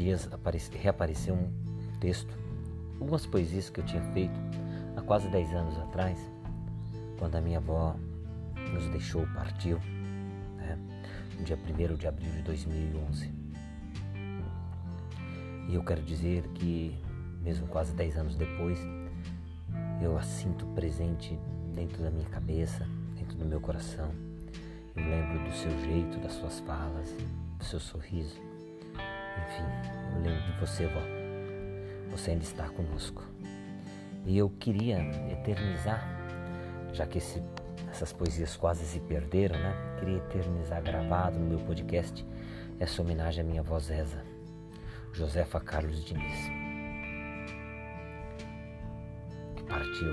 dias reapareceu um texto, algumas poesias que eu tinha feito há quase 10 anos atrás, quando a minha avó nos deixou, partiu, né, no dia 1 de abril de 2011. E eu quero dizer que, mesmo quase 10 anos depois, eu a sinto presente dentro da minha cabeça, dentro do meu coração. Eu lembro do seu jeito, das suas falas, do seu sorriso. Enfim, eu lembro de você, vó. Você ainda está conosco. E eu queria eternizar, já que esse, essas poesias quase se perderam, né? Queria eternizar gravado no meu podcast essa homenagem à minha avó Zeza, Josefa Carlos Diniz, que partiu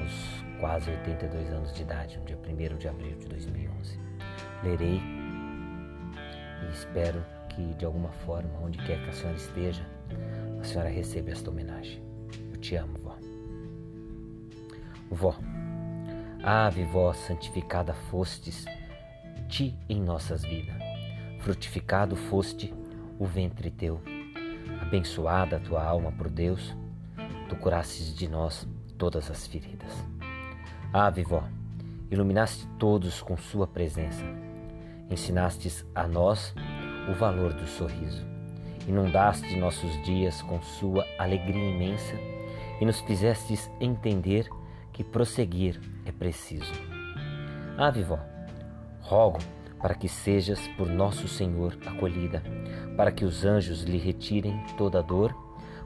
aos quase 82 anos de idade, no dia 1 de abril de 2011. Lerei e espero que, de alguma forma, onde quer que a senhora esteja, a senhora receba esta homenagem. Eu te amo, vó. Vó, ave vó santificada fostes, ti em nossas vidas. Frutificado foste o ventre teu. Abençoada a tua alma por Deus, tu curastes de nós todas as feridas. Ave vó, iluminaste todos com sua presença. Ensinastes a nós o valor do sorriso. Inundaste nossos dias com sua alegria imensa e nos fizestes entender que prosseguir é preciso. Ave vó, rogo para que sejas por nosso Senhor acolhida, para que os anjos lhe retirem toda dor,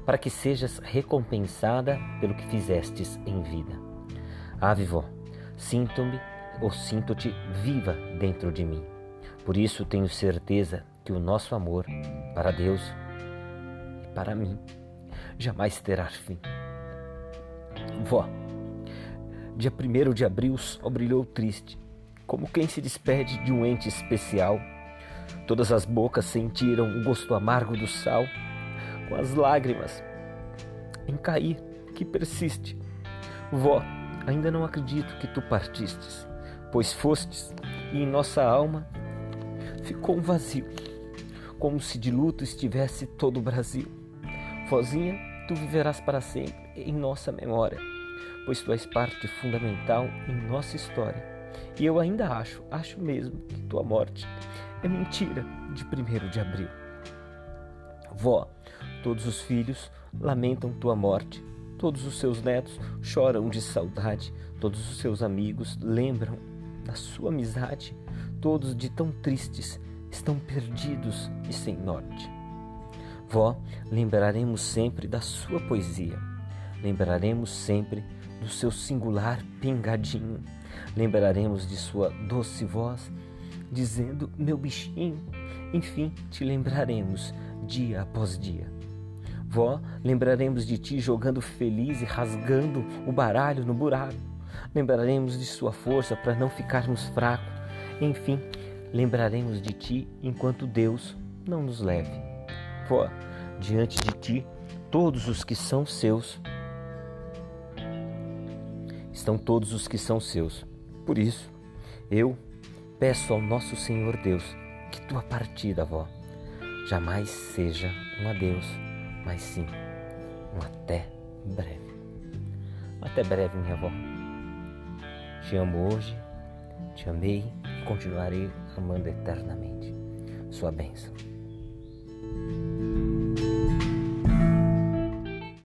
para que sejas recompensada pelo que fizestes em vida Ave vó, sinto-me ou sinto-te viva dentro de mim. Por isso tenho certeza que o nosso amor para Deus e para mim jamais terá fim. Vó, dia 1 de abril só brilhou triste, como quem se despede de um ente especial. Todas as bocas sentiram o gosto amargo do sal, com as lágrimas em cair que persiste. Vó, Ainda não acredito que tu partistes, pois fostes, e em nossa alma ficou um vazio, como se de luto estivesse todo o Brasil. Vozinha, tu viverás para sempre em nossa memória, pois tu és parte fundamental em nossa história. E eu ainda acho, acho mesmo, que tua morte é mentira de 1 de abril. Vó, todos os filhos lamentam tua morte, Todos os seus netos choram de saudade, todos os seus amigos lembram da sua amizade, todos de tão tristes estão perdidos e sem norte. Vó, lembraremos sempre da sua poesia, lembraremos sempre do seu singular pingadinho, lembraremos de sua doce voz, dizendo meu bichinho, enfim, te lembraremos dia após dia. Vó, lembraremos de ti jogando feliz e rasgando o baralho no buraco. Lembraremos de sua força para não ficarmos fracos. Enfim, lembraremos de ti enquanto Deus não nos leve. Vó, diante de ti, todos os que são seus estão todos os que são seus. Por isso, eu peço ao nosso Senhor Deus que tua partida, vó, jamais seja um adeus mas sim um até breve. Até breve, minha avó. Te amo hoje, te amei continuarei amando eternamente. Sua bênção.